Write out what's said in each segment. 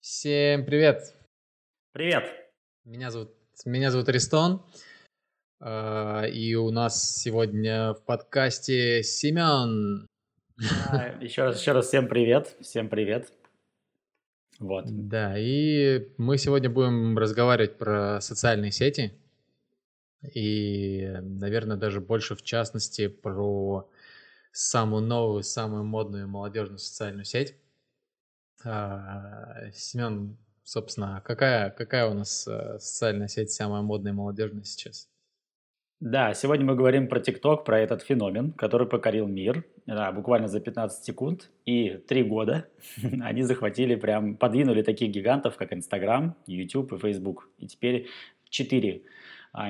Всем привет! Привет! Меня зовут, меня зовут Аристон. а, И у нас сегодня в подкасте Семен. А, Еще раз, еще раз всем привет, всем привет. Вот. Да, и мы сегодня будем разговаривать про социальные сети. И, наверное, даже больше в частности про самую новую, самую модную молодежную социальную сеть. А, Семен, собственно, какая, какая у нас э, социальная сеть самая модная и молодежная сейчас? Да, сегодня мы говорим про ТикТок, про этот феномен, который покорил мир. Да, буквально за 15 секунд и 3 года они захватили прям, подвинули таких гигантов, как Инстаграм, YouTube и Facebook. И теперь 4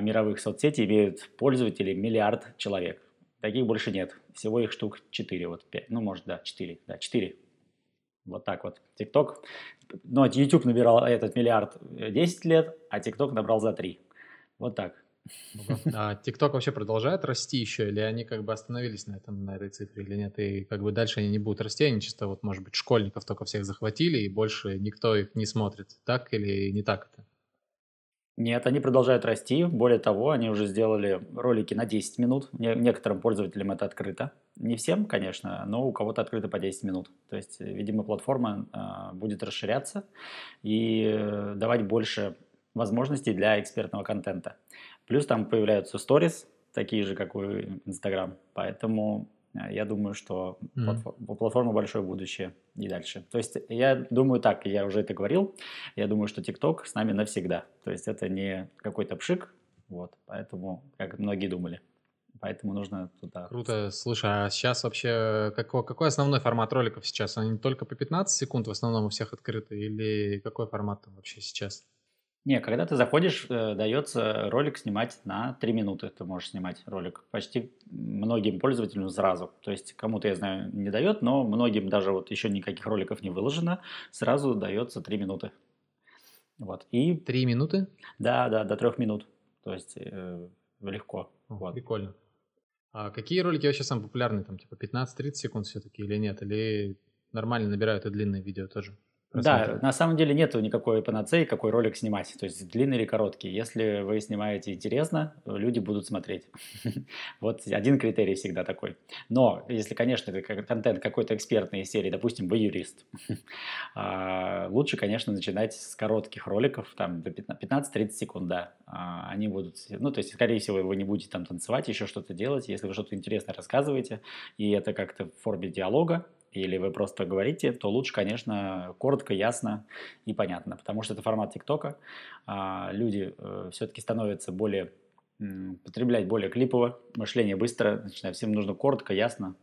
мировых соцсети имеют пользователей миллиард человек. Таких больше нет. Всего их штук 4, вот 5, ну может да, 4, да, 4. Вот так вот. ТикТок, ну YouTube набирал этот миллиард 10 лет, а ТикТок набрал за 3. Вот так. А ТикТок вообще продолжает расти еще, или они как бы остановились на, этом, на этой цифре, или нет? И как бы дальше они не будут расти, они чисто вот, может быть, школьников только всех захватили, и больше никто их не смотрит. Так или не так это? Нет, они продолжают расти. Более того, они уже сделали ролики на 10 минут. Не- Некоторым пользователям это открыто. Не всем, конечно, но у кого-то открыто по 10 минут. То есть, э, видимо, платформа а, будет расширяться и э, давать больше возможностей для экспертного контента. Плюс там появляются сторис, такие же, как у Инстаграм. Поэтому я думаю, что Мгм. платфо- у платформы большое будущее и дальше. То есть я думаю так, я уже это говорил, я думаю, что TikTok с нами навсегда. То есть это не какой-то пшик, вот, поэтому, как многие думали. Поэтому нужно туда... Круто. Слушай, а сейчас вообще какой, какой основной формат роликов сейчас? Они только по 15 секунд в основном у всех открыты, или какой формат там вообще сейчас? Не, когда ты заходишь, э, дается ролик снимать на 3 минуты. Ты можешь снимать ролик почти многим пользователям сразу. То есть кому-то, я знаю, не дает, но многим даже вот еще никаких роликов не выложено, сразу дается 3 минуты. Вот. И Три минуты? да, да, до 3 минут. То есть э, легко. О, Вот. Прикольно. А какие ролики вообще самые популярные? Там типа 15-30 секунд все-таки или нет? Или нормально набирают и длинные видео тоже? Да, на самом деле нету никакой панацеи, какой ролик снимать, то есть длинный или короткий. Если вы снимаете интересно, люди будут смотреть. Вот один критерий всегда такой. Но если, конечно, это контент какой-то экспертной серии, допустим, вы юрист, а, лучше, конечно, начинать с коротких роликов, там до 15 15-30 секунд, да. А, Они будут, ну, то есть, скорее всего, вы не будете там танцевать, еще что-то делать, если вы что-то интересное рассказываете, и это как-то в форме диалога, или вы просто говорите, то лучше, конечно, коротко, ясно и понятно, потому что это формат ТикТока. А, Люди все-таки становятся более, потреблять более клипово, мышление быстро, начинает, всем нужно коротко, ясно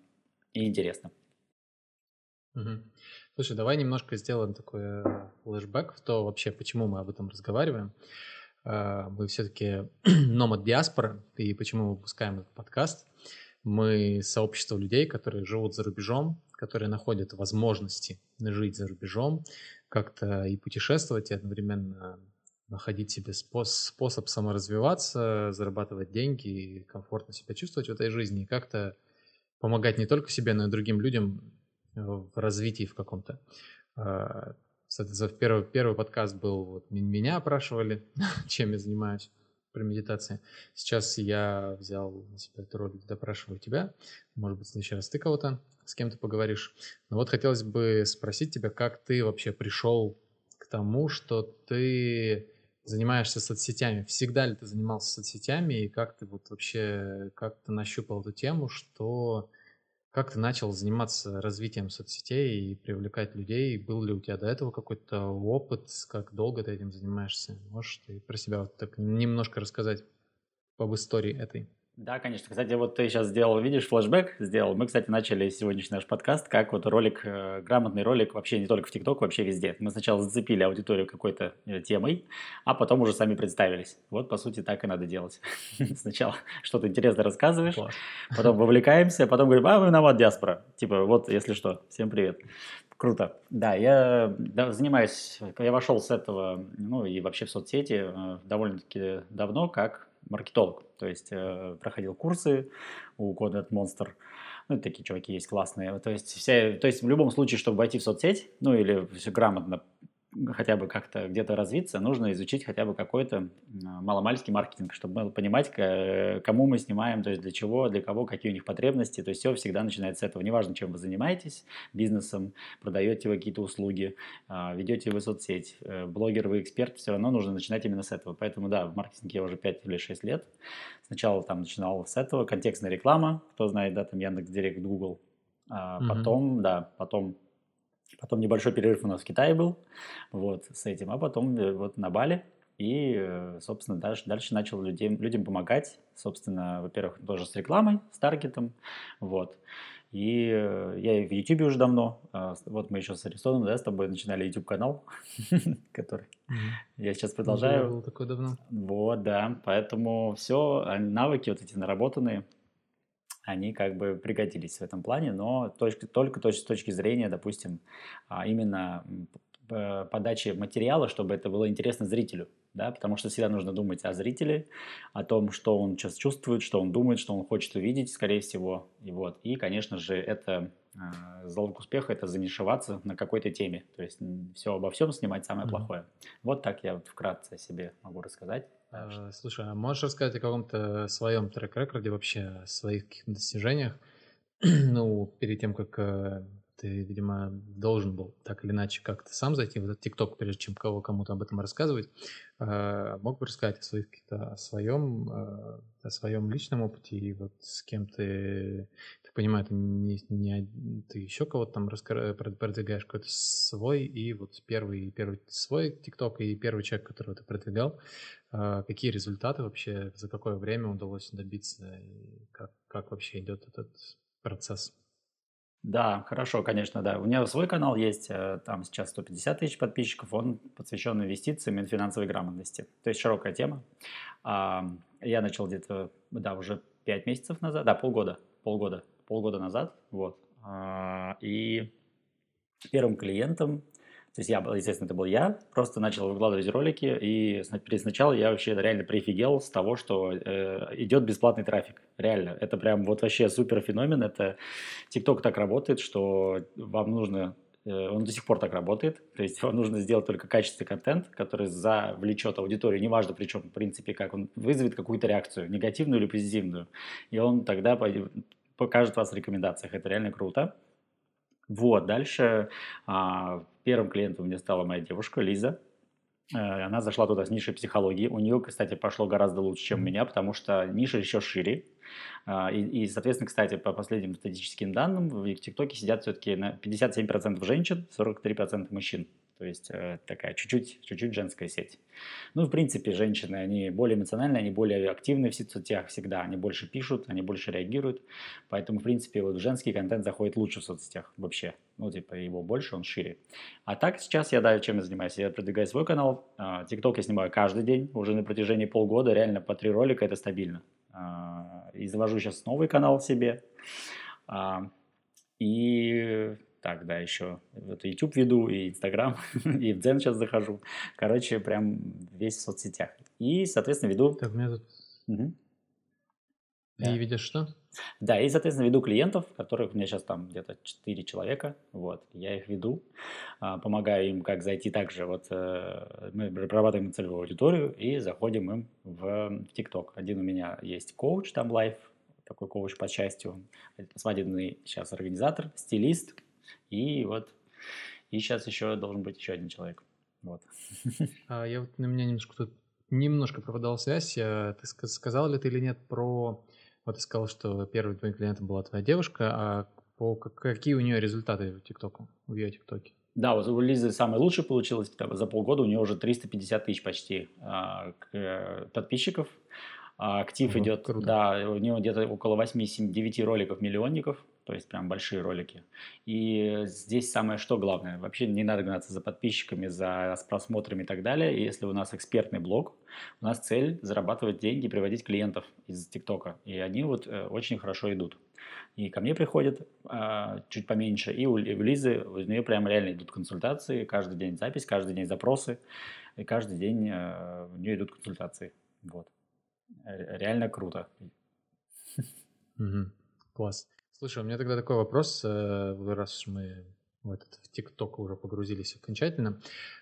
и интересно. Мгм. Слушай, давай немножко сделаем такой э, флешбэк в то вообще, почему мы об этом разговариваем. Э, Мы все-таки номад диаспора, и почему мы выпускаем этот подкаст. Мы сообщество людей, которые живут за рубежом, которые находят возможности жить за рубежом, как-то и путешествовать, и одновременно находить себе спос- способ саморазвиваться, зарабатывать деньги и комфортно себя чувствовать в этой жизни, и как-то помогать не только себе, но и другим людям э, в развитии в каком-то. А, Соответственно, первый, первый подкаст был, вот меня опрашивали, чем я занимаюсь при медитации. Сейчас я взял на себя эту роль, допрашиваю тебя. Может быть, в следующий раз ты кого-то, с кем то поговоришь. Но вот хотелось бы спросить тебя, как ты вообще пришел к тому, что ты занимаешься соцсетями. Всегда ли ты занимался соцсетями и как ты вот вообще, как ты нащупал эту тему, что как ты начал заниматься развитием соцсетей и привлекать людей? Был ли у тебя до этого какой-то опыт? Как долго ты этим занимаешься? Можешь ты про себя вот так немножко рассказать об истории этой? Да, конечно. Кстати, вот ты сейчас сделал, видишь, флешбэк сделал. Мы, кстати, начали сегодняшний наш подкаст как вот ролик, э, грамотный ролик вообще не только в ТикТок, вообще везде. Мы сначала зацепили аудиторию какой-то э, темой, а потом уже сами представились. Вот, по сути, так и надо делать. Сначала что-то интересное рассказываешь, Класс. потом вовлекаемся, потом говорим, а, вы виноват, диаспора. Типа, вот, если что, всем привет. Круто. Да, я да, занимаюсь, я вошел с этого, ну и вообще в соцсети э, довольно-таки давно как маркетолог. То есть э, проходил курсы у Content Monster. Ну, такие чуваки есть классные. То есть, вся, то есть в любом случае, чтобы войти в соцсеть, ну или все грамотно хотя бы как-то где-то развиться, нужно изучить хотя бы какой-то маломальский маркетинг, чтобы понимать, кому мы снимаем, то есть для чего, для кого, какие у них потребности. То есть все всегда начинается с этого. Неважно, чем вы занимаетесь, бизнесом, продаете вы какие-то услуги, а, ведете вы соцсеть, э, блогер вы эксперт, все равно нужно начинать именно с этого. Поэтому да, в маркетинге я уже 5 или 6 лет. Сначала там начинал с этого, контекстная реклама, кто знает, да, там Яндекс Директ, Google. А mm-hmm. Потом, да, потом Потом небольшой перерыв у нас в Китае был, вот, с этим, а потом э, вот на Бали. И, э, собственно, дальше, дальше начал людям, людям помогать, собственно, во-первых, тоже с рекламой, с таргетом, вот. И э, я и в YouTube уже давно, а, вот мы еще с Аристоном, да, с тобой начинали YouTube-канал, который я сейчас продолжаю. Был такой давно. Вот, да, поэтому все, а, навыки вот эти наработанные, они как бы пригодились в этом плане, но только, только то, с точки зрения, допустим, а, именно подачи материала, чтобы это было интересно зрителю, да, потому что всегда нужно думать о зрителе, о том, что он сейчас чувствует, что он думает, что он хочет увидеть, скорее всего, и вот, и, конечно же, это э, залог успеха – это занишеваться на какой-то теме, то есть все обо всем снимать самое mm-hmm. плохое. Вот так я вот вкратце себе могу рассказать. А, слушай, а можешь рассказать о каком-то своем трек-рекорде, вообще о своих достижениях? ну, перед тем, как э, ты, видимо, должен был так или иначе как-то сам зайти в этот ТикТок, прежде чем кого кому-то об этом рассказывать. Э, мог бы рассказать о, своих, о своем, э, о своем личном опыте и вот с кем ты, понимаю, ты, не, не, ты еще кого-то там раска... продвигаешь, какой-то свой, и вот первый, первый свой ТикТок и первый человек, которого ты продвигал, а, какие результаты вообще, за какое время удалось добиться, и как, как вообще идет этот процесс? Да, хорошо, конечно, да. У меня свой канал есть, э, там сейчас 150 тысяч подписчиков, он посвящен инвестициям и финансовой грамотности. То есть широкая тема. Я начал где-то, да, уже 5 месяцев назад, да, полгода, полгода, полгода назад, вот. А, и первым клиентом то есть я, естественно, это был я, просто начал выкладывать ролики, и сначала я вообще реально прифигел с того, что э, идет бесплатный трафик. Реально, это прям вот вообще супер феномен. Это TikTok так работает, что вам нужно э, он до сих пор так работает. То есть вам нужно сделать только качественный контент, который завлечет аудиторию, неважно причем, в принципе, как он вызовет какую-то реакцию, негативную или позитивную. И он тогда покажет вас в рекомендациях. Это реально круто. Вот, дальше а, первым клиентом мне стала моя девушка Лиза. Э, она зашла туда с нишей психологии. У нее, кстати, пошло гораздо лучше, чем у меня, потому что ниша еще шире. А, и, и, соответственно, кстати, по последним статистическим данным, в ТикТоке сидят все-таки на 57% женщин, 43% мужчин. То есть э, такая чуть-чуть, чуть-чуть женская сеть. Ну, в принципе, женщины, они более эмоциональные, они более активны в соцсетях всегда, они больше пишут, они больше реагируют. Поэтому, в принципе, вот женский контент заходит лучше в соцсетях вообще. Ну, типа, его больше, он шире. А так сейчас я, да, чем я занимаюсь? Я продвигаю свой канал. ТикТок я снимаю каждый день, уже на протяжении полгода, реально по три ролика, это стабильно. А, и завожу сейчас новый канал себе. А, и так, да, еще вот YouTube веду, и Instagram, и в Дзен сейчас захожу. Короче, прям весь в соцсетях. И, соответственно, веду... Так, у меня тут... Угу. Да. И видишь что? Да, и, соответственно, веду клиентов, которых у меня сейчас там где-то 4 человека, вот, я их веду, а, помогаю им как зайти также, вот, э, мы прорабатываем целевую аудиторию и заходим им в ТикТок. Один у меня есть коуч, там лайф, такой коуч по счастью, свадебный сейчас организатор, стилист, и вот, и сейчас еще должен быть еще один человек. Вот. А я вот на меня немножко тут немножко пропадала связь. Ты сказал ли ты или нет про... Вот ты сказал, что первым твоим клиентом была твоя девушка, а по, какие у нее результаты в ТикТоку, в ее ТикТоке? Да, вот у Лизы самое лучшее получилось. За полгода у нее уже 350 тысяч почти а, э, подписчиков. А актив угу, идет, круто. да, у него где-то около 8-9 роликов миллионников то есть прям большие ролики. И здесь самое что главное, вообще не надо гнаться за подписчиками, за просмотрами и так далее. Если у нас экспертный блог, у нас цель зарабатывать деньги, приводить клиентов из ТикТока. И они вот э, очень хорошо идут. И ко мне приходят э, чуть поменьше, и у, и у Лизы, у нее прям реально идут консультации, каждый день запись, каждый день запросы, и каждый день э, у нее идут консультации. Вот. Реально круто. Класс. Слушай, у меня тогда такой вопрос, э, раз мы в этот ТикТок уже погрузились окончательно.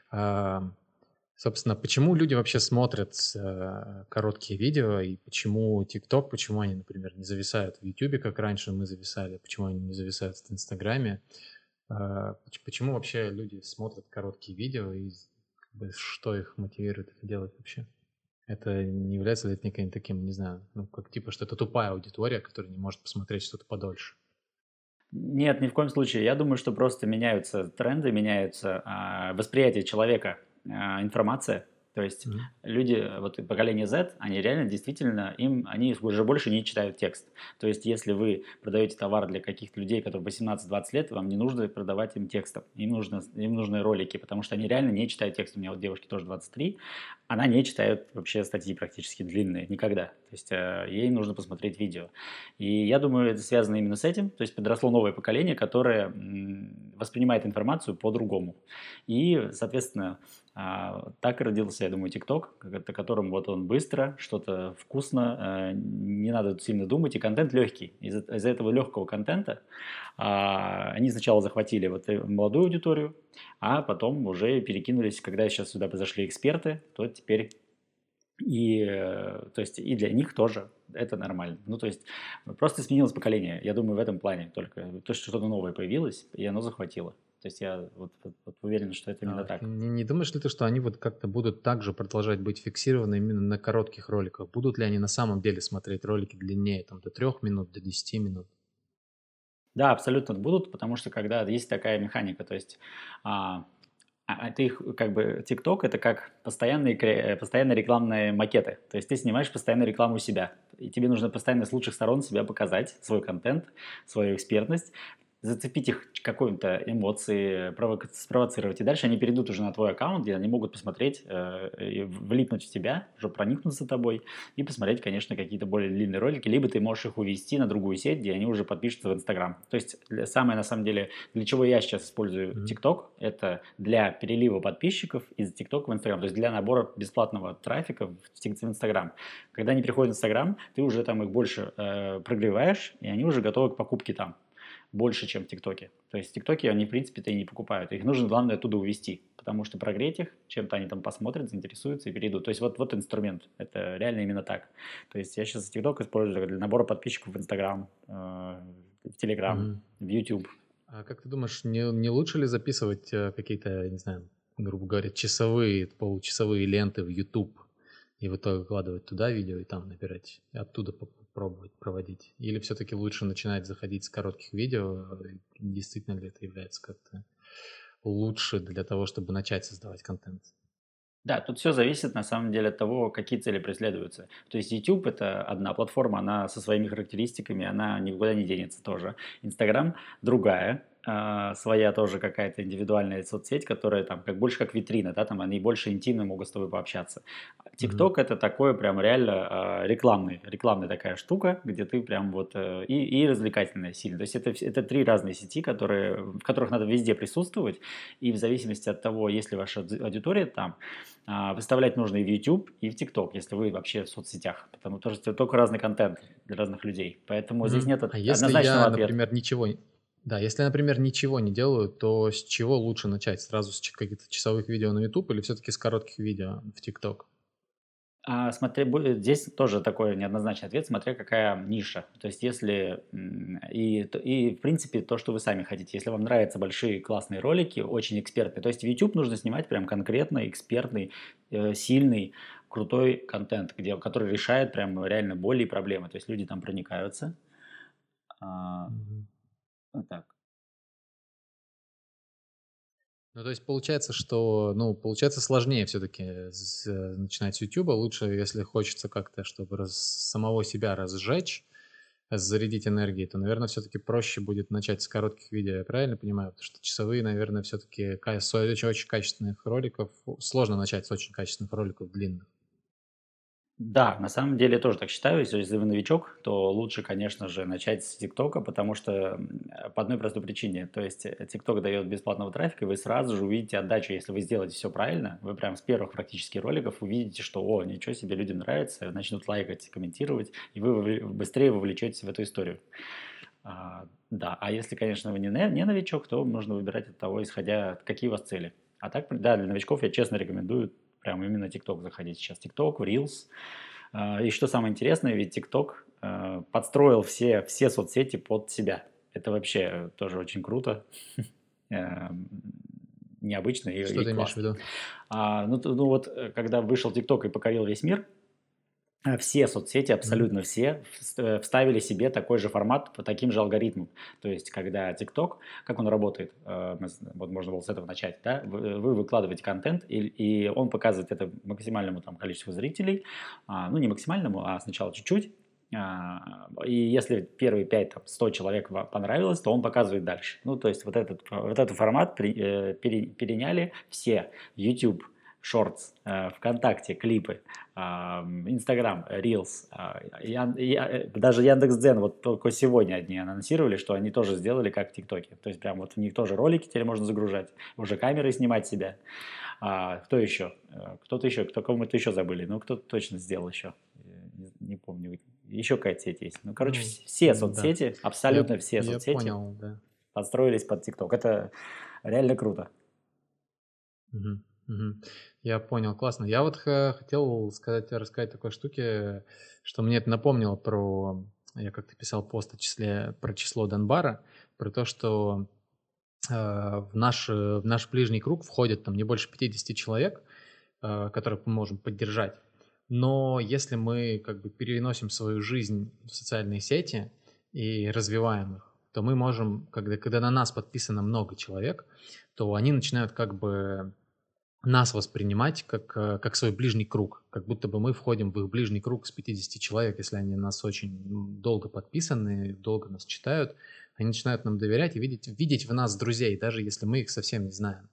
А, собственно, почему люди вообще смотрят э, короткие видео и почему ТикТок, почему они, например, не зависают в Ютубе, как раньше мы зависали, почему они не зависают в Инстаграме, а, почему вообще люди смотрят короткие видео и что их мотивирует это делать вообще? Это не является ли это неким таким, не знаю, ну, как типа, что это тупая аудитория, которая не может посмотреть что-то подольше? Нет, ни в коем случае. Я думаю, что просто меняются тренды, меняются а, восприятие человека, а, информация. То есть mm-hmm. люди, вот поколение Z, они реально действительно, им, они уже больше не читают текст. То есть если вы продаете товар для каких-то людей, которые 18-20 лет, вам не нужно продавать им текстом. Им, нужно, им нужны ролики, потому что они реально не читают текст. У меня вот девушки тоже 23, она не читает вообще статьи практически длинные, никогда. То есть э, ей нужно посмотреть видео. И я думаю, это связано именно с этим. То есть подросло новое поколение, которое воспринимает информацию по-другому. И, соответственно, а, так родился, я думаю, ТикТок, о котором вот он быстро, что-то вкусно, э, не надо сильно думать, и контент легкий. Из-за из этого легкого контента а, они сначала захватили вот молодую аудиторию, а потом уже перекинулись, когда сейчас сюда произошли эксперты, то теперь и, э, то есть, и для них тоже это нормально. Ну, то есть, просто сменилось поколение. Я думаю, в этом плане только. То, что что-то новое появилось, и оно захватило. То есть я вот, вот, вот уверен, что это именно а, так. Не, не думаешь ли ты, что они вот как-то будут также продолжать быть фиксированы именно на коротких роликах? Будут ли они на самом деле смотреть ролики длиннее, там, до трех минут, до десяти минут? Да, абсолютно будут, потому что когда есть такая механика, то есть а, а, а ты их, как бы, TikTok это как постоянные, э, постоянные рекламные макеты. То есть ты снимаешь постоянно рекламу себя. И тебе нужно постоянно с лучших сторон себя показать, свой контент, свою экспертность зацепить их какой-то эмоции, провока- спровоцировать. И дальше они перейдут уже на твой аккаунт, где они могут посмотреть, э, влипнуть в тебя, уже проникнуться тобой и посмотреть, конечно, какие-то более длинные ролики. Либо ты можешь их увести на другую сеть, где они уже подпишутся в Инстаграм. То есть самое, на самом деле, для чего я сейчас использую ТикТок, mm-hmm. это для перелива подписчиков из ТикТок в Инстаграм. То есть для набора бесплатного трафика в Инстаграм. Когда они приходят в Инстаграм, ты уже там их больше э, прогреваешь, и они уже готовы к покупке там больше, чем в ТикТоке. То есть в ТикТоке они, в принципе-то и не покупают. Их нужно, главное, оттуда увести, потому что прогреть их, чем-то они там посмотрят, заинтересуются и перейдут. То есть вот, вот инструмент. Это реально именно так. То есть я сейчас ТикТок использую для набора подписчиков в Инстаграм, э, в Телеграм, в YouTube. А как ты думаешь, не, не лучше ли записывать э, какие-то, не знаю, грубо говоря, часовые, получасовые ленты в YouTube и в итоге выкладывать туда видео и там набирать, и оттуда пробовать проводить? Или все-таки лучше начинать заходить с коротких видео? Действительно ли это является как-то лучше для того, чтобы начать создавать контент? Да, тут все зависит на самом деле от того, какие цели преследуются. То есть YouTube это одна платформа, она со своими характеристиками, она никуда не денется тоже. Instagram другая, а, своя тоже какая-то индивидуальная соцсеть, которая там как больше как витрина, да, там они больше интимно могут с тобой пообщаться. TikTok mm-hmm. это такое прям реально э, рекламный, рекламная такая штука, где ты прям вот э, и, и развлекательная сильно. То есть это, это три разные сети, которые, в которых надо везде присутствовать, и в зависимости от того, есть ли ваша аудитория там, э, выставлять нужно и в YouTube, и в TikTok, если вы вообще в соцсетях, потому что только разный контент для разных людей. Поэтому mm-hmm. здесь нет а если я, ответа. например, ничего да, если, например, ничего не делаю, то с чего лучше начать? Сразу с каких-то часовых видео на YouTube или все-таки с коротких видео в TikTok? А, смотри, здесь тоже такой неоднозначный ответ, смотря какая ниша. То есть если и, и в принципе то, что вы сами хотите. Если вам нравятся большие классные ролики, очень экспертные, то есть в YouTube нужно снимать прям конкретно экспертный, э, сильный, крутой контент, где, который решает прям реально боли и проблемы. То есть люди там проникаются. mm-hmm. Вот так. Ну, то есть получается, что, ну, получается сложнее все-таки э, начинать с YouTube. Лучше, если хочется как-то, чтобы раз, самого себя разжечь, зарядить энергией, то, наверное, все-таки проще будет начать с коротких видео, я правильно понимаю? Потому что часовые, наверное, все-таки с очень качественных роликов, сложно начать с очень качественных роликов длинных. Да, на самом деле я тоже так считаю. Если вы новичок, то лучше, конечно же, начать с ТикТока, потому что по одной простой причине. То есть э, ТикТок дает бесплатного трафика, и вы сразу же увидите отдачу. Если вы сделаете все правильно, вы прям с первых практически роликов увидите, что, о, ничего себе, людям нравится, начнут лайкать, комментировать, и вы быстрее вовлечетесь в эту историю. А, да, а если, конечно, вы не, не новичок, то нужно выбирать от того, исходя, какие у вас цели. А так, да, для новичков я честно рекомендую прям именно TikTok заходить сейчас. TikTok, Reels. А, и что самое интересное, ведь TikTok а, подстроил все, все соцсети под себя. Это вообще тоже очень круто. Эм, необычно и, Что и ты имеешь в виду? А, ну, ну вот, э, когда вышел TikTok и покорил весь мир, все соцсети, абсолютно все, э, вставили себе такой же формат по таким же алгоритмам. То есть, когда TikTok, как он работает, вот можно было с этого начать, да, вы, вы выкладываете контент, и, и он показывает это максимальному там, количеству зрителей, а, ну не максимальному, а сначала чуть-чуть, а, и если первые 5, там, 100 человек понравилось, то он показывает дальше. Ну, то есть вот этот, вот этот формат э, переняли все. YouTube, Shorts, э, ВКонтакте, клипы, Инстаграм, Reels, а, э, даже Яндекс.Дзен вот только сегодня одни анонсировали, что они тоже сделали как в ТикТоке. То есть прям вот у них тоже ролики теперь можно загружать, уже камеры снимать себя. А, кто еще? Кто-то еще, кто кому-то еще забыли, ну кто-то точно сделал еще. Не, помню, еще какая-то сеть есть. Ну, короче, ну, все соцсети, да. абсолютно я, все я соцсети понял, да. подстроились под ТикТок. Это реально круто. Угу, Я понял, классно. Я вот хотел сказать, рассказать такой штуке, что мне это напомнило про... Я как-то писал пост о числе, про число Донбара, про то, что э, в, наш, в наш ближний круг входит там не больше 50 человек, э, которых мы можем поддержать. Но если мы как бы переносим свою жизнь в социальные сети и развиваем их, то мы можем, когда, когда на нас подписано много человек, то они начинают как бы нас воспринимать как, э, как свой ближний круг, как будто бы мы входим в их ближний круг с 50 человек, если они нас очень долго подписаны, долго нас читают, они начинают нам доверять и видеть, видеть в нас друзей, даже если мы их совсем не знаем.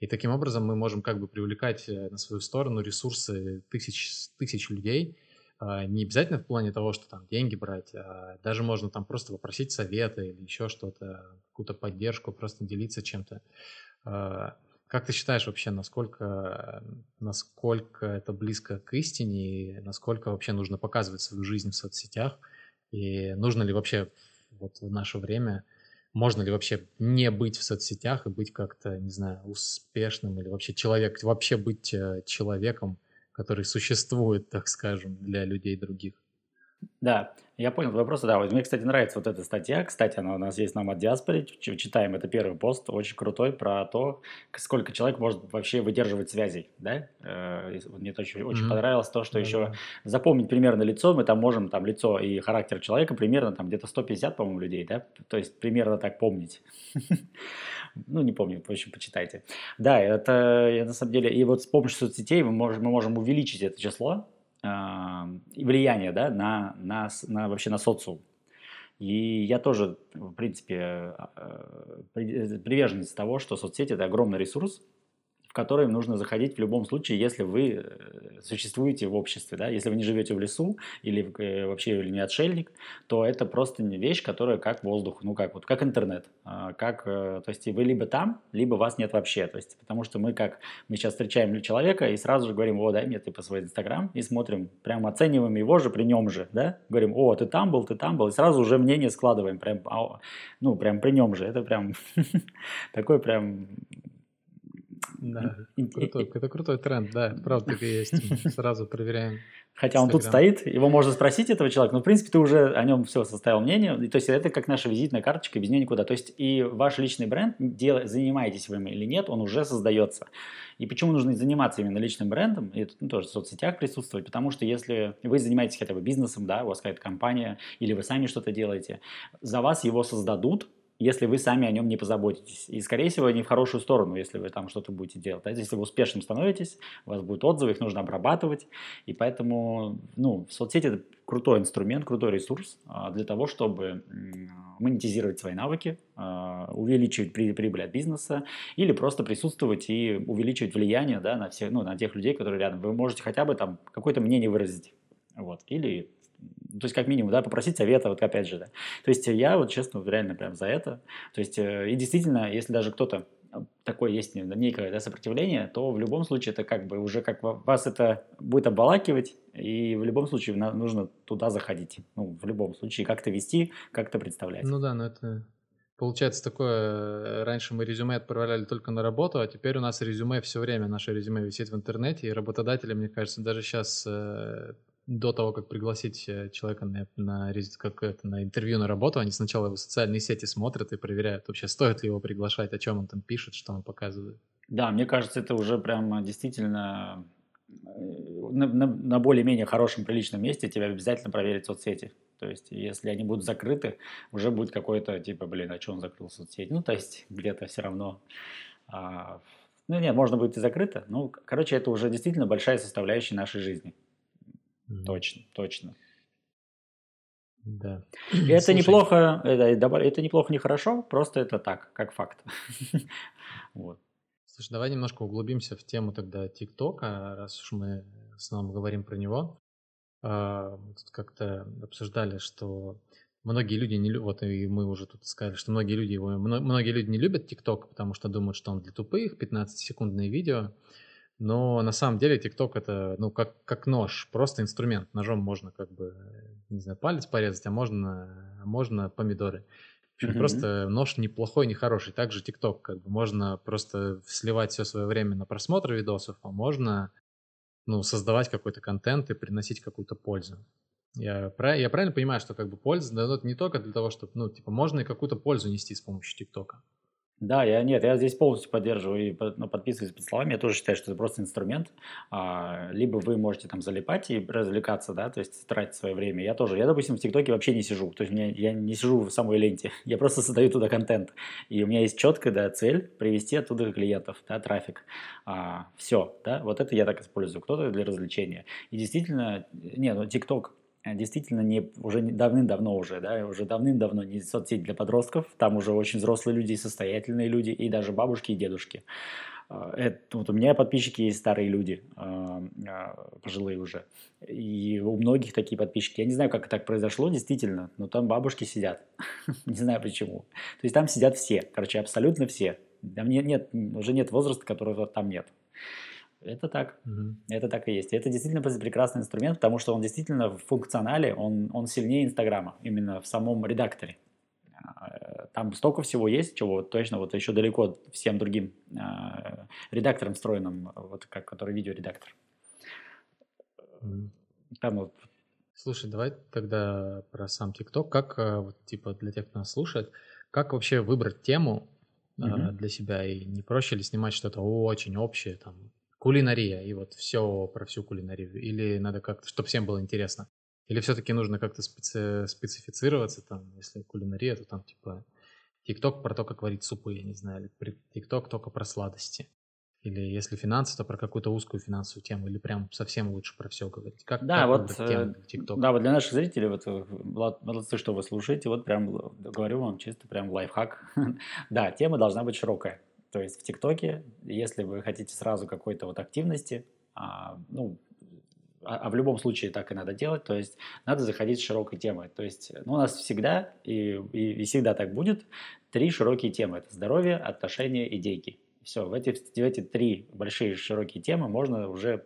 И таким образом мы можем как бы привлекать э, на свою сторону ресурсы тысяч, тысяч людей, а, не обязательно в плане того, что там деньги брать, а даже можно там просто попросить совета или еще что-то, какую-то поддержку, просто делиться чем-то. Как ты считаешь вообще, насколько, насколько это близко к истине, и насколько вообще нужно показывать свою жизнь в соцсетях, и нужно ли вообще вот в наше время можно ли вообще не быть в соцсетях и быть как-то, не знаю, успешным или вообще человек, вообще быть э, человеком, который существует, так скажем, для людей других? Да, я понял вопрос. Да, вот мне, кстати, нравится вот эта статья. Кстати, она у нас есть нам от диаспоре. Читаем, это первый пост, очень крутой, про то, сколько человек может вообще выдерживать связей. Да? Э, мне очень, очень mm-hmm. понравилось то, что mm-hmm. еще запомнить примерно лицо. Мы там можем там лицо и характер человека примерно там где-то 150, по-моему, людей. Да? То есть примерно так помнить. Ну, не помню, в общем, почитайте. Да, это на самом деле, и вот с помощью соцсетей мы можем увеличить это число, влияние да, на, на, на, вообще на социум. И я тоже, в принципе, а, а, приверженец того, что соцсети – это огромный ресурс, которые нужно заходить в любом случае, если вы э, существуете в обществе. Да? Если вы не живете в лесу или э, вообще или не отшельник, то это просто не вещь, которая как воздух, ну как вот как интернет. А, как, э, то есть вы либо там, либо вас нет вообще. То есть, потому что мы как мы сейчас встречаем человека и сразу же говорим, о, дай мне ты по свой инстаграм и смотрим, прям оцениваем его же при нем же, да, говорим, о, ты там был, ты там был, и сразу уже мнение складываем, прям, ну, прям при нем же, это прям такой прям да, крутой, это крутой тренд, да, правда так и есть. Сразу проверяем. Хотя он тут стоит, его можно спросить этого человека, но в принципе ты уже о нем все составил мнение. То есть это как наша визитная карточка, без нее никуда. То есть и ваш личный бренд, дел, занимаетесь вы им или нет, он уже создается. И почему нужно заниматься именно личным брендом, и ну, тоже в соцсетях присутствовать, потому что если вы занимаетесь хотя бы бизнесом, да, у вас какая-то компания, или вы сами что-то делаете, за вас его создадут, если вы сами о нем не позаботитесь. И, скорее всего, не в хорошую сторону, если вы там что-то будете делать. А если вы успешным становитесь, у вас будут отзывы, их нужно обрабатывать. И поэтому, ну, соцсети – это крутой инструмент, крутой ресурс а, для того, чтобы монетизировать свои навыки, а, увеличивать прибыль от бизнеса или просто присутствовать и увеличивать влияние да, на, всех, ну, на тех людей, которые рядом. Вы можете хотя бы там какое-то мнение выразить. Вот. Или то есть, как минимум, да, попросить совета, вот опять же, да. То есть, я вот, честно, реально прям за это. То есть, э, и действительно, если даже кто-то такое есть некое да, сопротивление, то в любом случае это как бы уже как вас это будет обволакивать, и в любом случае нужно туда заходить. Ну, в любом случае как-то вести, как-то представлять. Ну да, но это Получается такое, раньше мы резюме отправляли только на работу, а теперь у нас резюме все время, наше резюме висит в интернете, и работодатели, мне кажется, даже сейчас э, до того, как пригласить э, человека на, на, как это, на интервью на работу, они сначала его социальные сети смотрят и проверяют, вообще стоит ли его приглашать, о чем он там пишет, что он показывает. Да, мне кажется, это уже прям действительно э, на, на, на более-менее хорошем, приличном месте тебе обязательно проверить соцсети. То есть, если они будут закрыты, уже будет какой-то, типа, блин, а что он закрыл соцсети? Ну, то есть, где-то все равно... А, ну, нет, можно будет и закрыто. Ну, короче, это уже действительно большая составляющая нашей жизни. Точно, точно. Да. И это Слушай. неплохо, это, это неплохо, не хорошо, просто это так, как факт. вот. Слушай, давай немножко углубимся в тему тогда ТикТока, раз уж мы основном говорим про него. А, как-то обсуждали, что многие люди не любят, вот и мы уже тут сказали, что многие люди его, многие люди не любят ТикТок, потому что думают, что он для тупых, 15-секундные видео. Но на самом деле ТикТок это, ну, как, как нож, просто инструмент. Ножом можно как бы, не знаю, палец порезать, а можно, можно помидоры. Mm-hmm. просто нож неплохой, не хороший. Также ТикТок, как бы, можно просто сливать все свое время на просмотр видосов, а можно ну, создавать какой-то контент и приносить какую-то пользу. Я, я правильно понимаю, что как бы польза дает не только для того, чтобы, ну, типа, можно и какую-то пользу нести с помощью ТикТока. Да, я нет, я здесь полностью поддерживаю и ну, подписываюсь под словами. Я тоже считаю, что это просто инструмент. А, либо вы можете там залипать и развлекаться, да, то есть тратить свое время. Я тоже. Я, допустим, в ТикТоке вообще не сижу. То есть меня, я не сижу в самой ленте. Я просто создаю туда контент. И у меня есть четкая да, цель привести оттуда клиентов, да, трафик. А, все, да, вот это я так использую. Кто-то для развлечения. И действительно, не, ну ТикТок действительно не, уже давным-давно уже, да, уже давным-давно не соцсеть для подростков, там уже очень взрослые люди, состоятельные люди, и даже бабушки и дедушки. Э, это, вот у меня подписчики есть старые люди, э, пожилые уже, и у многих такие подписчики. Я не знаю, как так произошло, действительно, но там бабушки сидят, не знаю почему. То есть там сидят все, короче, абсолютно все. Там нет, нет, уже нет возраста, которого там нет. Это так. Угу. Это так и есть. это действительно прекрасный инструмент, потому что он действительно в функционале, он, он сильнее Инстаграма, именно в самом редакторе. А, там столько всего есть, чего точно вот еще далеко всем другим э, редакторам встроенным, вот как который видеоредактор. Там вот. Слушай, давай тогда про сам ТикТок. Как э, вот типа для тех, кто нас слушает, как вообще выбрать тему mm-hmm. для себя и не проще ли снимать что-то очень общее там кулинария, и вот все про всю кулинарию? Или надо как-то, чтобы всем было интересно? Или все-таки нужно как-то специ... специфицироваться, там, если кулинария, то там типа ТикТок про то, как варить супы, я не знаю, или ТикТок только про сладости. Или если финансы, то про какую-то узкую финансовую тему, или прям совсем лучше про все говорить. Как, да, как вот, э, да, вот для наших зрителей, вот э, молодцы, что вы слушаете, вот прям говорю вам чисто прям лайфхак. да, тема должна быть широкая. То есть в ТикТоке, если вы хотите сразу какой-то вот активности, а, ну, а, а в любом случае так и надо делать, то есть надо заходить с широкой темой. То есть ну, у нас всегда и, и, и всегда так будет три широкие темы. Это здоровье, отношения и деньги. Все, в эти, в эти три большие широкие темы можно уже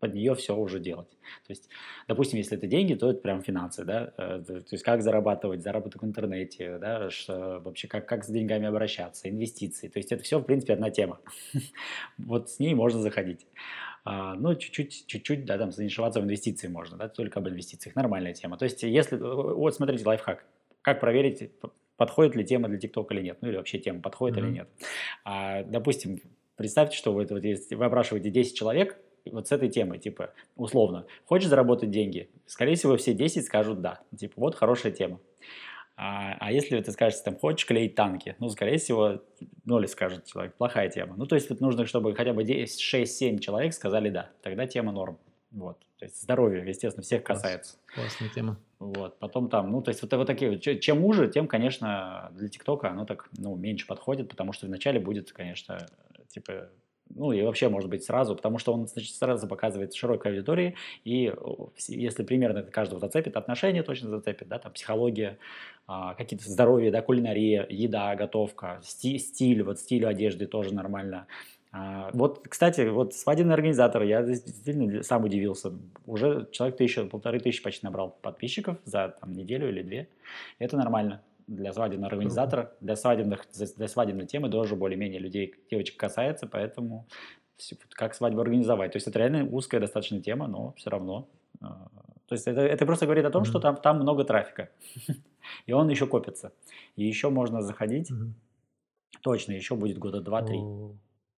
под нее все уже делать. То есть, допустим, если это деньги, то это прям финансы, да, э, то есть как зарабатывать, заработок в интернете, да, что, вообще как, как с деньгами обращаться, инвестиции, то есть это все, в принципе, одна тема. Вот с ней можно заходить. А, ну, чуть-чуть, чуть-чуть, да, там, заинтересоваться в инвестиции можно, да, только об инвестициях, нормальная тема. То есть, если, вот смотрите, лайфхак, как проверить, подходит ли тема для ТикТока или нет, ну или вообще тема подходит mm-hmm. или нет. А, допустим, представьте, что вы, вот, если вы опрашиваете 10 человек, вот с этой темой, типа, условно, хочешь заработать деньги? Скорее всего, все 10 скажут да. Типа, вот хорошая тема. А, а если ты скажешь, там, хочешь клеить танки? Ну, скорее всего, ноль скажет человек, плохая тема. Ну, то есть, вот нужно, чтобы хотя бы 6-7 человек сказали да, тогда тема норм. Вот. То есть здоровье, естественно, всех касается. Классная тема. Вот. Потом там, ну, то есть вот, вот такие, чем уже, тем, конечно, для ТикТока оно так, ну, меньше подходит, потому что вначале будет, конечно, типа ну и вообще может быть сразу, потому что он значит, сразу показывает широкой аудитории, и если примерно это каждого зацепит, отношения точно зацепит, да, там психология, а, какие-то здоровье, да, кулинария, еда, готовка, стиль, вот стиль одежды тоже нормально. А, вот, кстати, вот свадебный организатор, я действительно сам удивился, уже человек тысячу, полторы тысячи почти набрал подписчиков за там, неделю или две, это нормально для свадебного организатора, для, свадебных, для свадебной темы тоже более-менее людей, девочек касается, поэтому как свадьбу организовать. То есть это реально узкая достаточно тема, но все равно. А, то есть это, это просто говорит о том, mm-hmm. что там, там много трафика. И он еще копится. И еще можно заходить. Mm-hmm. Точно, еще будет года два-три.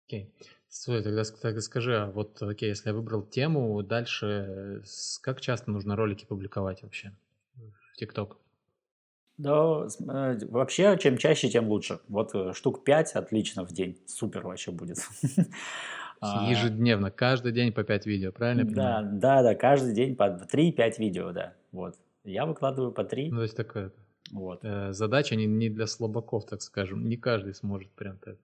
Окей. Okay. Стой, тогда, тогда скажи, а вот, окей, если я выбрал тему, дальше как часто нужно ролики публиковать вообще в ТикТок? Да, э, вообще, чем чаще, тем лучше. Вот э, штук 5 отлично в день. Супер вообще будет. А, Ежедневно, каждый день по 5 видео, правильно я Да, понимаю? да, да, каждый день по 3-5 видео, да. Вот. Я выкладываю по 3. Ну, то есть такая вот. э, задача не, не для слабаков, так скажем. Не каждый сможет прям так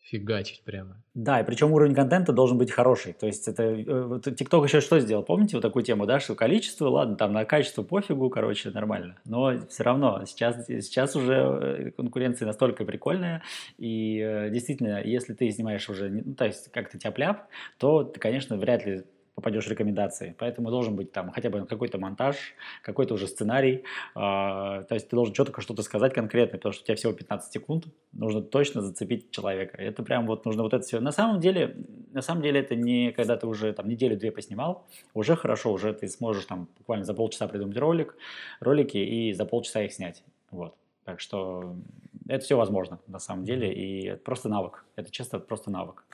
фигачить прямо. Да, и причем уровень контента должен быть хороший. То есть это э, TikTok еще что сделал? Помните вот такую тему, да, что количество, ладно, там на качество пофигу, короче, нормально. Но все равно сейчас, сейчас уже э, конкуренция настолько прикольная, и э, действительно, если ты снимаешь уже, ну, то есть как-то тяп-ляп, то ты, конечно, вряд ли попадешь в рекомендации. Поэтому должен быть там хотя бы какой-то монтаж, какой-то уже сценарий. Э, то есть ты должен четко что-то сказать конкретно, потому что у тебя всего 15 секунд, нужно точно зацепить человека. Это прям вот нужно вот это все. На самом деле, на самом деле это не когда ты уже там неделю-две поснимал, уже хорошо, уже ты сможешь там буквально за полчаса придумать ролик, ролики и за полчаса их снять. Вот. Так что это все возможно на самом деле, и это просто навык. Это чисто просто навык.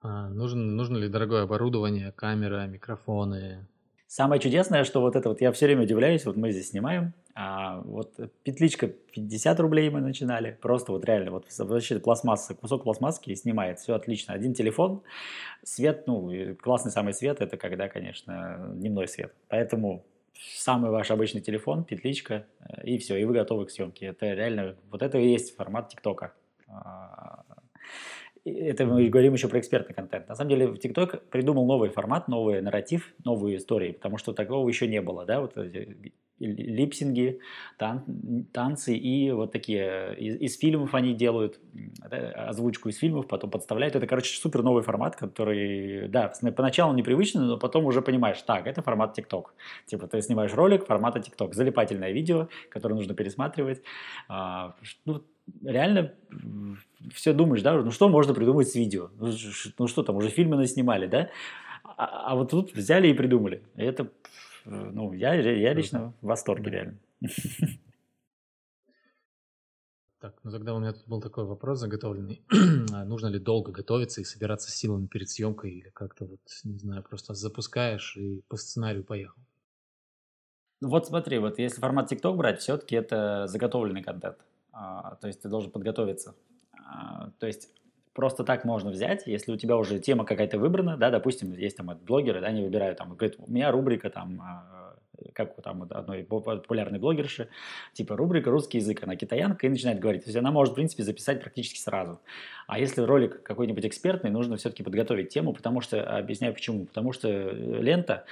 А, нужен, нужно ли дорогое оборудование, камера, микрофоны? Самое чудесное, что вот это вот, я все время удивляюсь, вот мы здесь снимаем, а вот петличка 50 рублей мы начинали, просто вот реально, вот вообще пластмасса, кусок пластмасски снимает, все отлично. Один телефон, свет, ну, классный самый свет, это когда, конечно, дневной свет. Поэтому самый ваш обычный телефон, петличка, э, и все, и вы готовы к съемке. Это реально, вот это и есть формат ТикТока. Это мы говорим еще про экспертный контент. На самом деле, TikTok придумал новый формат, новый нарратив, новые истории, потому что такого еще не было, да, вот липсинги, тан танцы и вот такие из, из фильмов они делают да, озвучку из фильмов, потом подставляют. Это, короче, супер новый формат, который, да, поначалу непривычный, но потом уже понимаешь, так, это формат TikTok. Типа ты снимаешь ролик формата TikTok, залипательное видео, которое нужно пересматривать. А, ну, реально все думаешь, да, ну что можно придумать с видео? Ну, ну что там, уже фильмы наснимали, да? А, а вот тут взяли и придумали. И это, ну, я, я лично в восторге реально. Так, ну тогда у меня тут был такой вопрос заготовленный. А нужно ли долго готовиться и собираться силами перед съемкой или как-то вот, не знаю, просто запускаешь и по сценарию поехал? Ну вот смотри, вот если формат TikTok брать, все-таки это заготовленный контент. А, то есть ты должен подготовиться. А, то есть просто так можно взять, если у тебя уже тема какая-то выбрана, да, допустим, есть там блогеры, да, они выбирают там, говорят, у меня рубрика там, а, как у там одной популярной блогерши, типа рубрика «Русский язык», она китаянка и начинает говорить. То есть она может, в принципе, записать практически сразу. А если ролик какой-нибудь экспертный, нужно все-таки подготовить тему, потому что, объясняю почему, потому что лента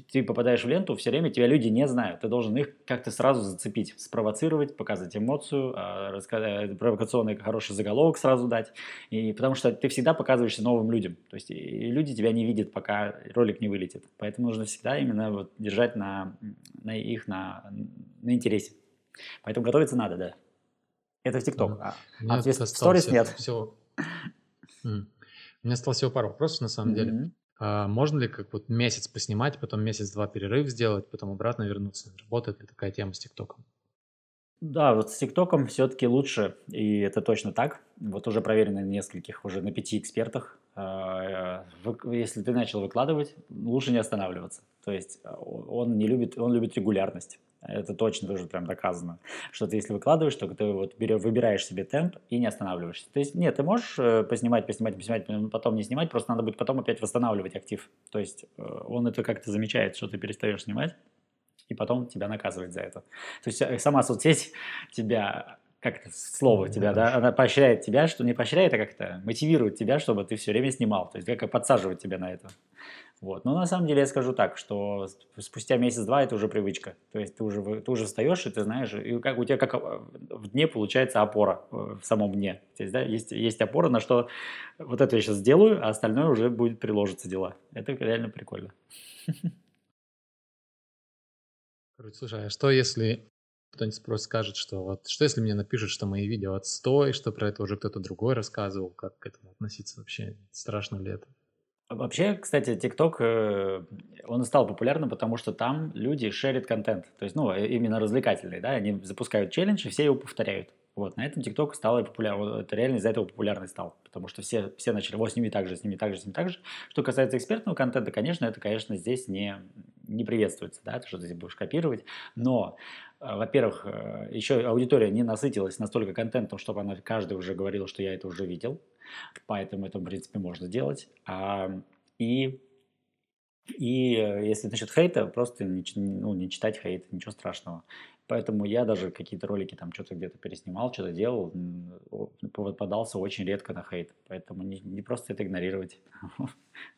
ты попадаешь в ленту, все время тебя люди не знают. Ты должен их как-то сразу зацепить, спровоцировать, показать эмоцию, а, рассказать, э, провокационный хороший заголовок сразу дать. И потому что ты всегда показываешься новым людям. То есть и люди тебя не видят, пока ролик не вылетит. Поэтому нужно всегда именно вот держать на, на их на, на интересе. Поэтому готовиться надо, да. Это в ТикТок. А, а в сторис нет. Всего... У меня осталось всего пару вопросов, на самом mm-hmm. деле. А можно ли как вот месяц поснимать, потом месяц-два перерыв сделать, потом обратно вернуться? Работает ли такая тема с ТикТоком? Да, вот с ТикТоком все-таки лучше, и это точно так. Вот уже проверено на нескольких, уже на пяти экспертах. А, если ты начал выкладывать, лучше не останавливаться. То есть а, он не любит, он любит регулярность. Это точно тоже прям доказано. Что ты если выкладываешь, то ты вот берешь, выбираешь себе темп и не останавливаешься. То есть нет, ты можешь э, поснимать, поснимать, поснимать, потом не снимать, просто надо будет потом опять восстанавливать актив. То есть э, он это как-то замечает, что ты перестаешь снимать, и потом тебя наказывает за это. То есть э, сама соцсеть тебя как это слово тебя, да, она поощряет тебя, что не поощряет, а как-то мотивирует тебя, чтобы ты все время снимал, то есть как подсаживает тебя на это. Вот. Но на самом деле я скажу так, что спустя месяц-два это уже привычка. То есть ты уже, ты уже встаешь, и ты знаешь, и как, у тебя как э, в дне получается опора э, в самом дне. То есть, да, есть, есть опора, на что вот это я сейчас сделаю, а остальное уже будет приложиться дела. Это реально прикольно. Короче, слушай, а что если кто-нибудь просто скажет, что вот что если мне напишут, что мои видео отстой, что про это уже кто-то другой рассказывал, как к этому относиться вообще? Страшно ли это? Вообще, кстати, TikTok, э, он стал популярным, потому что там люди шерят контент. То есть, ну, э, именно развлекательный, да, они запускают челлендж, и все его повторяют. Вот, на этом TikTok стал и популярным, это реально из-за этого популярный стал, потому что все, все начали, вот, с ними так же, с ними так же, с ними так же. Что касается экспертного контента, конечно, это, конечно, здесь не, не приветствуется, да, ты что ты будешь копировать, но во-первых, еще аудитория не насытилась настолько контентом, чтобы она каждый уже говорил, что я это уже видел. Поэтому это, в принципе, можно делать. А, и, и э, если насчет хейта, просто не, ну, не читать хейт, ничего страшного. Поэтому я даже какие-то ролики там что-то где-то переснимал, что-то делал, подался очень редко на хейт. Поэтому не, не просто это игнорировать.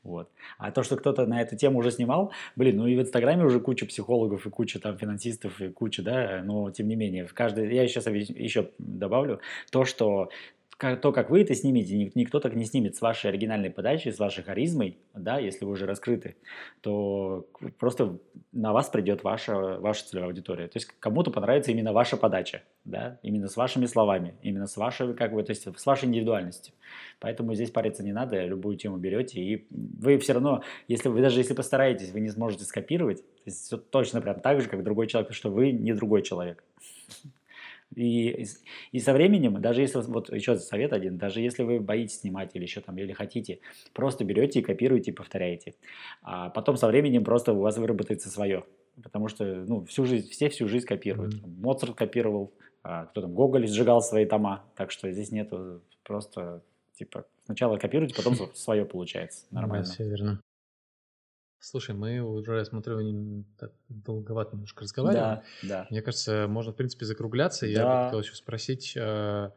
вот. А то, что кто-то на эту тему уже снимал, блин, ну и в Инстаграме уже куча психологов и куча там финансистов и куча, да, но тем не менее, в каждой, я сейчас еще добавлю, то, что то, как вы это снимете, никто так не снимет с вашей оригинальной подачей, с вашей харизмой, да, если вы уже раскрыты, то просто на вас придет ваша, ваша целевая аудитория. То есть кому-то понравится именно ваша подача, да, именно с вашими словами, именно с вашей, как бы, то есть с вашей индивидуальностью. Поэтому здесь париться не надо, любую тему берете, и вы все равно, если вы даже если постараетесь, вы не сможете скопировать, то есть все точно прям так же, как другой человек, потому что вы не другой человек. И, и со временем, даже если, вот еще совет один, даже если вы боитесь снимать или еще там, или хотите, просто берете и копируете и повторяете. А потом со временем просто у вас выработается свое. Потому что, ну, всю жизнь, все всю жизнь копируют. Mm-hmm. Моцарт копировал, а, кто там, Гоголь сжигал свои тома. Так что здесь нету просто, типа, сначала копируйте, потом свое получается. Нормально. Да, все верно. Слушай, мы уже, я смотрю, так долговато немножко разговариваем. Да, да. Мне кажется, можно, в принципе, закругляться. Да. Я хотел еще спросить, э,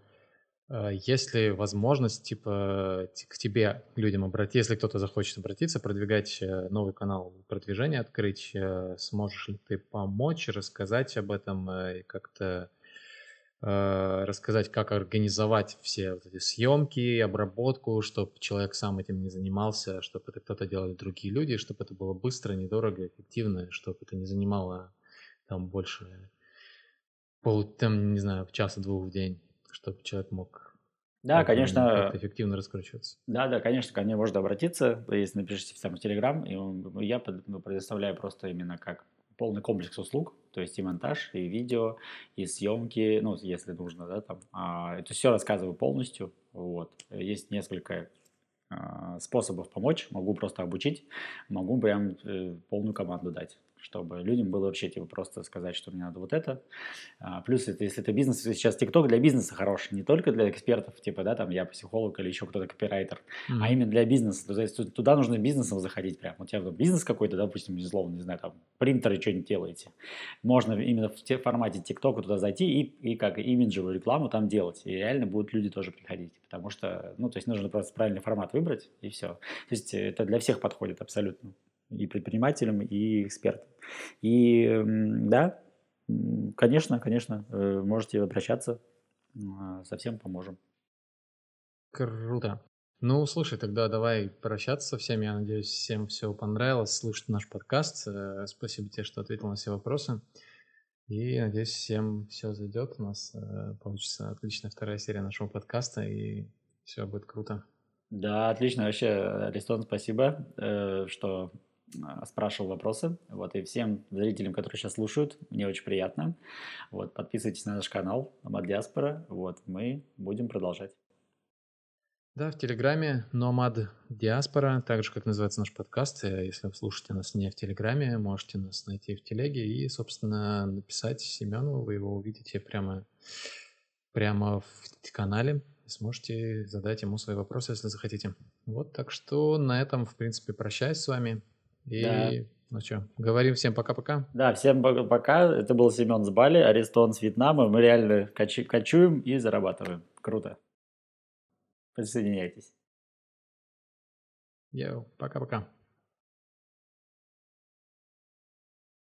э, есть ли возможность, типа, к тебе, людям обратиться, если кто-то захочет обратиться, продвигать э, новый канал продвижения, открыть, сможешь ли ты помочь, рассказать об этом и как-то рассказать, как организовать все вот эти съемки, обработку, чтобы человек сам этим не занимался, чтобы это кто-то делали другие люди, чтобы это было быстро, недорого, эффективно, чтобы это не занимало там больше пол, там, не знаю, часа-двух в день, чтобы человек мог да, конечно. эффективно раскручиваться. Да, да, конечно, ко мне можно обратиться, если напишите в Телеграм, и я предоставляю просто именно как полный комплекс услуг, то есть и монтаж, и видео, и съемки, ну, если нужно, да, там. А, это все рассказываю полностью, вот. Есть несколько а, способов помочь, могу просто обучить, могу прям э, полную команду дать чтобы людям было вообще типа просто сказать, что мне надо вот это. А, плюс это, если это бизнес, сейчас ТикТок для бизнеса хорош, не только для экспертов, типа, да, там я психолог или еще кто-то копирайтер, mm-hmm. а именно для бизнеса. То есть туда нужно бизнесом заходить прям. У тебя бизнес какой-то, допустим, безусловно, не знаю, там принтеры что-нибудь делаете. Можно именно в формате ТикТока туда зайти и, и как имиджевую рекламу там делать. И реально будут люди тоже приходить. Потому что, ну, то есть нужно просто правильный формат выбрать и все. То есть это для всех подходит абсолютно и предпринимателям, и экспертам. И да, конечно, конечно, э, можете обращаться, а, совсем поможем. Круто. Ну, слушай, тогда давай прощаться со всеми. Я надеюсь, всем все понравилось слушать наш подкаст. Э, спасибо тебе, что ответил на все вопросы. И надеюсь, всем все зайдет. У нас э, получится отличная вторая серия нашего подкаста, и все будет круто. Да, отлично. Вообще, Аристон, спасибо, что спрашивал вопросы. Вот, и всем зрителям, которые сейчас слушают, мне очень приятно. Вот, подписывайтесь на наш канал Nomad Диаспора. Вот, мы будем продолжать. Да, в Телеграме Nomad Диаспора, так же, как называется наш подкаст. Э, если вы слушаете нас не в Телеграме, можете нас найти в Телеге и, собственно, написать Семену. Вы его увидите прямо, прямо в канале сможете задать ему свои вопросы, если захотите. Вот, так что на этом, в принципе, прощаюсь с вами. И да. Ну что, говорим всем пока-пока. Да, всем пока. Это был Семен с Бали, Аристон с Вьетнама. Мы реально качу, качуем и зарабатываем. Круто. Присоединяйтесь. Йоу, пока-пока.